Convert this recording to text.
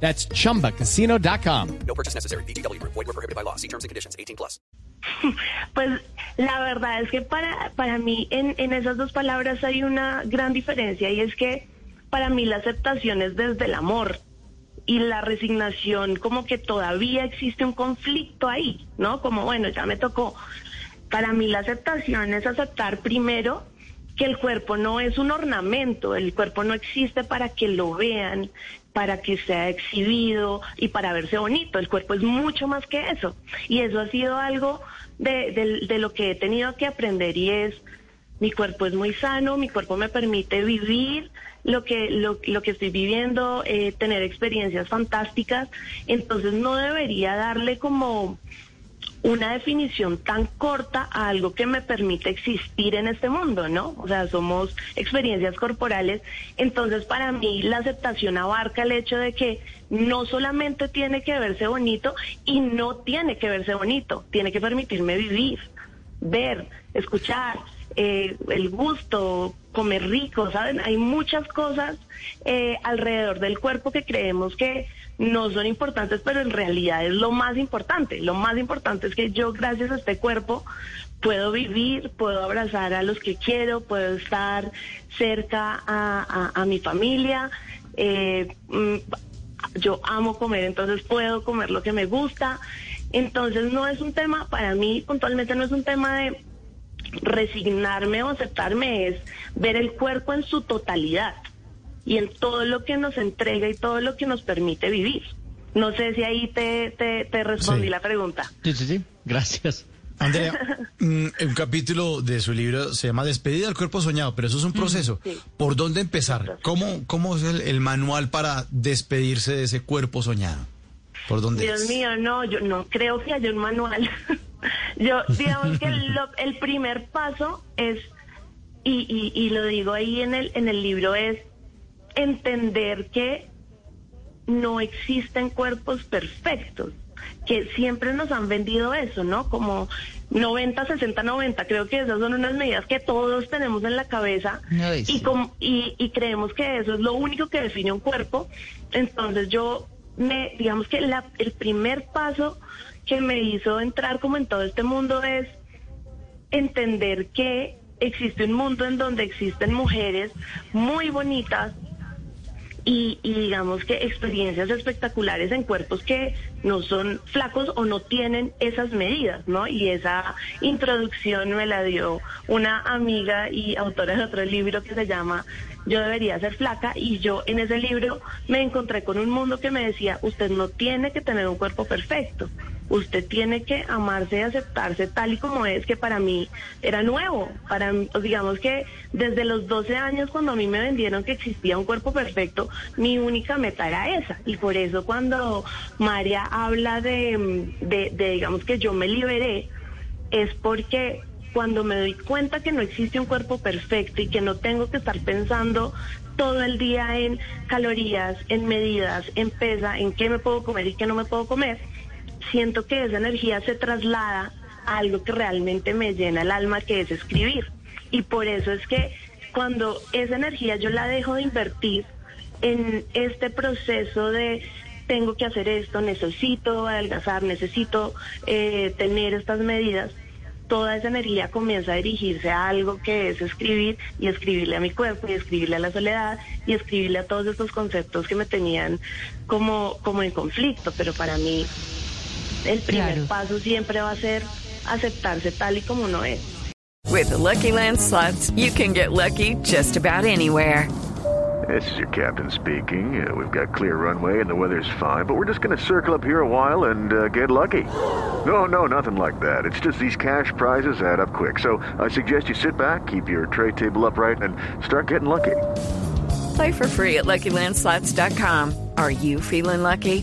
That's chumbacasino.com. No purchase necessary. BGW. Void were prohibited by law. See terms and conditions. 18 plus. Pues la verdad es que para, para mí en, en esas dos palabras hay una gran diferencia y es que para mí la aceptación es desde el amor y la resignación como que todavía existe un conflicto ahí, ¿no? Como bueno, ya me tocó. Para mí la aceptación es aceptar primero que el cuerpo no es un ornamento, el cuerpo no existe para que lo vean, para que sea exhibido y para verse bonito, el cuerpo es mucho más que eso. Y eso ha sido algo de, lo que he tenido que aprender y es, mi cuerpo es muy sano, mi cuerpo me permite vivir lo que, lo, lo que estoy viviendo, eh, tener experiencias fantásticas, entonces no debería darle como una definición tan corta a algo que me permite existir en este mundo, ¿no? O sea, somos experiencias corporales. Entonces, para mí, la aceptación abarca el hecho de que no solamente tiene que verse bonito y no tiene que verse bonito, tiene que permitirme vivir, ver, escuchar, eh, el gusto, comer rico, ¿saben? Hay muchas cosas eh, alrededor del cuerpo que creemos que no son importantes, pero en realidad es lo más importante. Lo más importante es que yo, gracias a este cuerpo, puedo vivir, puedo abrazar a los que quiero, puedo estar cerca a, a- mi familia. eh, mm, yo amo comer, entonces puedo comer lo que me gusta. Entonces no es un tema, para mí puntualmente no es un tema de resignarme o aceptarme, es ver el cuerpo en su totalidad y en todo lo que nos entrega y todo lo que nos permite vivir. No sé si ahí te, te, te respondí Sí. la pregunta. Sí, sí, sí. Gracias. Andrea, mm, un capítulo de su libro se llama Despedida del cuerpo soñado, pero eso es un proceso. sí. ¿Por dónde empezar? ¿Cómo, cómo es el, el manual para despedirse de ese cuerpo soñado? ¿Por dónde Dios es? mío, no, yo no creo que haya un manual. yo, digamos que lo- el primer paso es, y, y, y lo digo ahí en el, en el libro, es entender que no existen cuerpos perfectos, que siempre nos han vendido eso, ¿no? Como 90, 60, 90, creo que esas son unas medidas que todos tenemos en la cabeza y, sí. com- y, y creemos que eso es lo único que define un cuerpo. Entonces yo, me, digamos que la- el primer paso que me hizo entrar como en todo este mundo es entender que existe un mundo en donde existen mujeres muy bonitas y, digamos que experiencias espectaculares en cuerpos que no son flacos o no tienen esas medidas, ¿no? Y esa introducción me la dio una amiga y autora de otro libro que se llama Yo debería ser flaca y yo en ese libro me encontré con un mundo que me decía, usted no tiene que tener un cuerpo perfecto. Usted tiene que amarse y aceptarse tal y como es, que para mí era nuevo. Para pues, digamos que desde los 12 años, cuando a mí me vendieron que existía un cuerpo perfecto, mi única meta era esa. Y por eso cuando María habla de, de, de, digamos que yo me liberé, es porque cuando me doy cuenta que no existe un cuerpo perfecto y que no tengo que estar pensando todo el día en calorías, en medidas, en pesa, en qué me puedo comer y qué no me puedo comer, siento que esa energía se traslada a algo que realmente me llena el alma, que es escribir. Y por eso es que cuando esa energía yo la dejo de invertir en este proceso de tengo que hacer esto, necesito adelgazar, necesito eh, tener estas medidas, toda esa energía comienza a dirigirse a algo que es escribir y escribirle a mi cuerpo y escribirle a la soledad y escribirle a todos estos conceptos que me tenían como, como en conflicto. Pero para mí el primer Claro. paso siempre va a ser aceptarse tal y como uno es. With the Lucky Land slots, you can get lucky just about anywhere. This is your captain speaking. Uh, we've got clear runway and the weather's fine, but we're just going to circle up here a while and uh, get lucky. No, no, nothing like that. It's just these cash prizes add up quick. So I suggest you sit back, keep your tray table upright, and start getting lucky. Play for free at LuckyLandSlots.com. Are you feeling lucky?